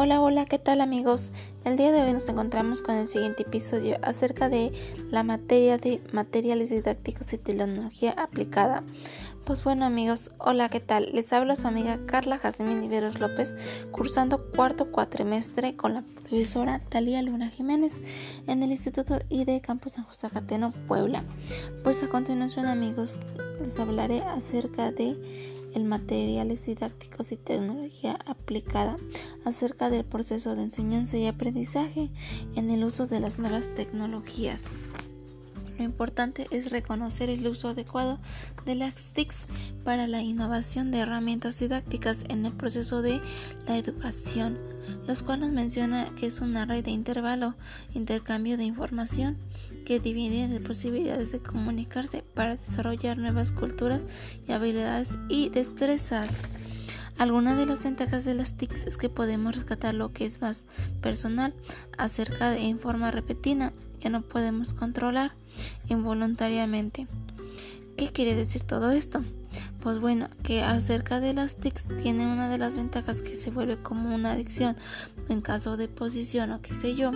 Hola, hola, ¿qué tal amigos? El día de hoy nos encontramos con el siguiente episodio acerca de la materia de materiales didácticos y tecnología aplicada. Pues bueno amigos, hola, ¿qué tal? Les habla su amiga Carla Jazmín Iberos López, cursando cuarto cuatrimestre con la profesora Talía Luna Jiménez en el Instituto IDE Campus San José Cateno, Puebla. Pues a continuación amigos, les hablaré acerca de materiales didácticos y tecnología aplicada acerca del proceso de enseñanza y aprendizaje en el uso de las nuevas tecnologías. Lo importante es reconocer el uso adecuado de las TICs para la innovación de herramientas didácticas en el proceso de la educación, los cuales menciona que es una red de intervalo, intercambio de información que divide de posibilidades de comunicarse para desarrollar nuevas culturas y habilidades y destrezas. Algunas de las ventajas de las TICs es que podemos rescatar lo que es más personal acerca de en forma repetida que no podemos controlar involuntariamente. ¿Qué quiere decir todo esto? Pues bueno, que acerca de las TICs tiene una de las ventajas que se vuelve como una adicción en caso de posición o qué sé yo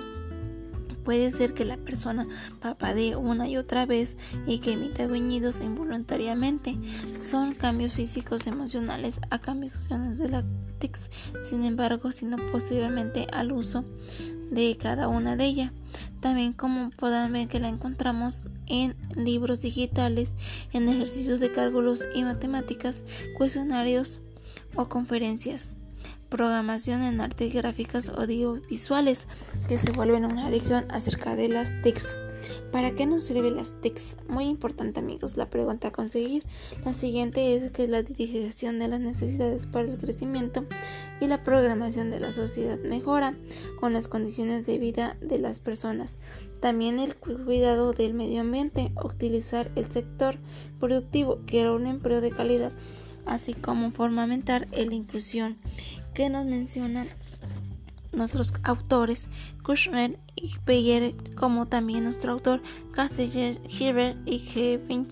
Puede ser que la persona papadee una y otra vez y que emita gruñidos involuntariamente. Son cambios físicos emocionales a cambios de la TICS, sin embargo, sino posteriormente al uso de cada una de ellas. También como podrán ver que la encontramos en libros digitales, en ejercicios de cálculos y matemáticas, cuestionarios o conferencias programación en artes gráficas audiovisuales que se vuelven una adicción acerca de las TICs. ¿Para qué nos sirven las TICs? Muy importante amigos, la pregunta a conseguir. La siguiente es que es la dirigización de las necesidades para el crecimiento y la programación de la sociedad mejora con las condiciones de vida de las personas. También el cuidado del medio ambiente, utilizar el sector productivo que era un empleo de calidad, así como fundamentar la inclusión que nos mencionan nuestros autores Kushner y Peyer, como también nuestro autor Casteller, Hiver y Kevin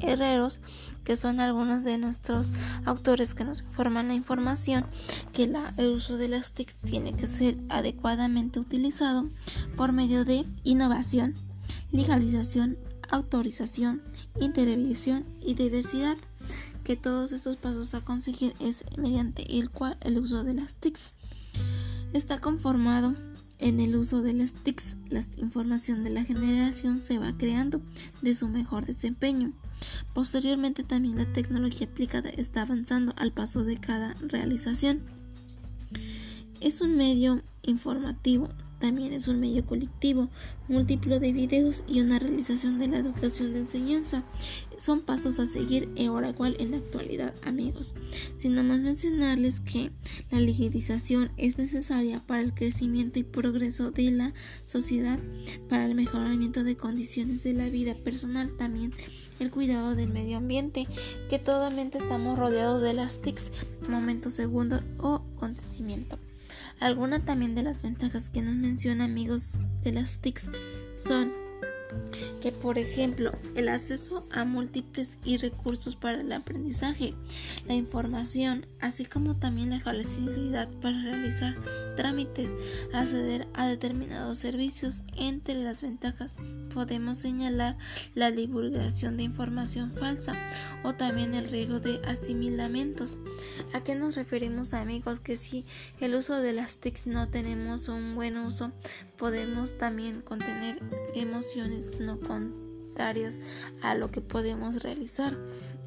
Herreros, que son algunos de nuestros autores que nos informan la información que el uso de las TIC tiene que ser adecuadamente utilizado por medio de innovación, legalización, autorización, intervención y diversidad que todos esos pasos a conseguir es mediante el cual el uso de las TICs está conformado en el uso de las TICs, la información de la generación se va creando de su mejor desempeño. Posteriormente también la tecnología aplicada está avanzando al paso de cada realización. Es un medio informativo también es un medio colectivo, múltiplo de videos y una realización de la educación de enseñanza. Son pasos a seguir ahora igual en la actualidad, amigos. Sin más mencionarles que la legalización es necesaria para el crecimiento y progreso de la sociedad, para el mejoramiento de condiciones de la vida personal también el cuidado del medio ambiente, que totalmente estamos rodeados de las TICs, momento segundo o acontecimiento. Algunas también de las ventajas que nos menciona amigos de las TICs son que por ejemplo el acceso a múltiples y recursos para el aprendizaje, la información, así como también la facilidad para realizar trámites, acceder a determinados servicios. Entre las ventajas podemos señalar la divulgación de información falsa o también el riesgo de asimilamientos. ¿A qué nos referimos amigos? Que si el uso de las TICs no tenemos un buen uso, podemos también contener emociones no contrarias a lo que podemos realizar,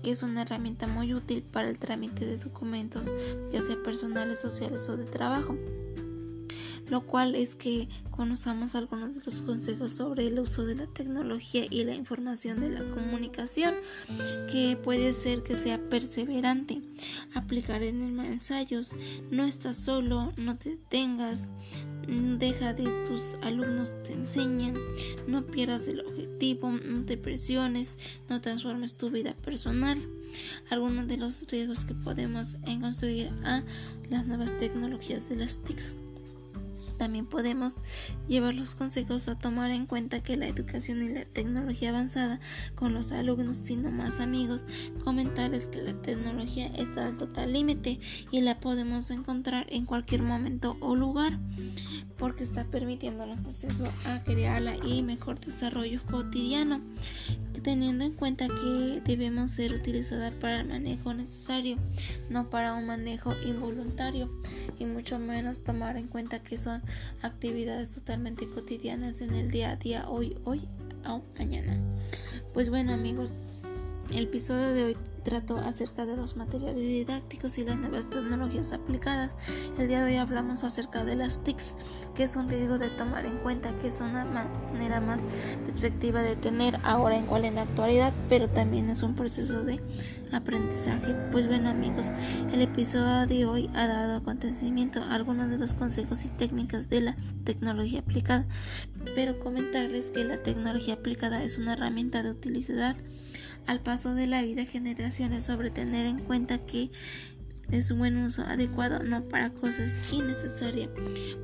que es una herramienta muy útil para el trámite de documentos, ya sea personales, sociales o de trabajo lo cual es que conozcamos algunos de los consejos sobre el uso de la tecnología y la información de la comunicación, que puede ser que sea perseverante, aplicar en ensayos, no estás solo, no te detengas, deja de tus alumnos te enseñen, no pierdas el objetivo, no te presiones, no transformes tu vida personal. Algunos de los riesgos que podemos construir a las nuevas tecnologías de las TICs. También podemos llevar los consejos a tomar en cuenta que la educación y la tecnología avanzada con los alumnos, sino más amigos, comentarles que la tecnología está al total límite y la podemos encontrar en cualquier momento o lugar porque está permitiéndonos acceso a crearla y mejor desarrollo cotidiano teniendo en cuenta que debemos ser utilizada para el manejo necesario, no para un manejo involuntario y mucho menos tomar en cuenta que son actividades totalmente cotidianas en el día a día, hoy, hoy o mañana. Pues bueno amigos, el episodio de hoy trató acerca de los materiales didácticos y las nuevas tecnologías aplicadas. El día de hoy hablamos acerca de las TICs, que es un riesgo de tomar en cuenta, que es una manera más perspectiva de tener ahora en cual en la actualidad, pero también es un proceso de aprendizaje. Pues bueno amigos, el episodio de hoy ha dado acontecimiento a algunos de los consejos y técnicas de la tecnología aplicada, pero comentarles que la tecnología aplicada es una herramienta de utilidad al paso de la vida generaciones sobre tener en cuenta que es un buen uso adecuado, no para cosas innecesarias.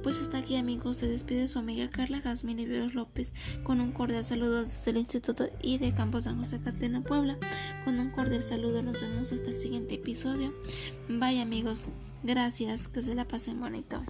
Pues hasta aquí amigos, se despide su amiga Carla Jazmín Iberos López con un cordial saludo desde el Instituto y de Campo San José Catena Puebla. Con un cordial saludo nos vemos hasta el siguiente episodio. Bye amigos, gracias, que se la pasen bonito.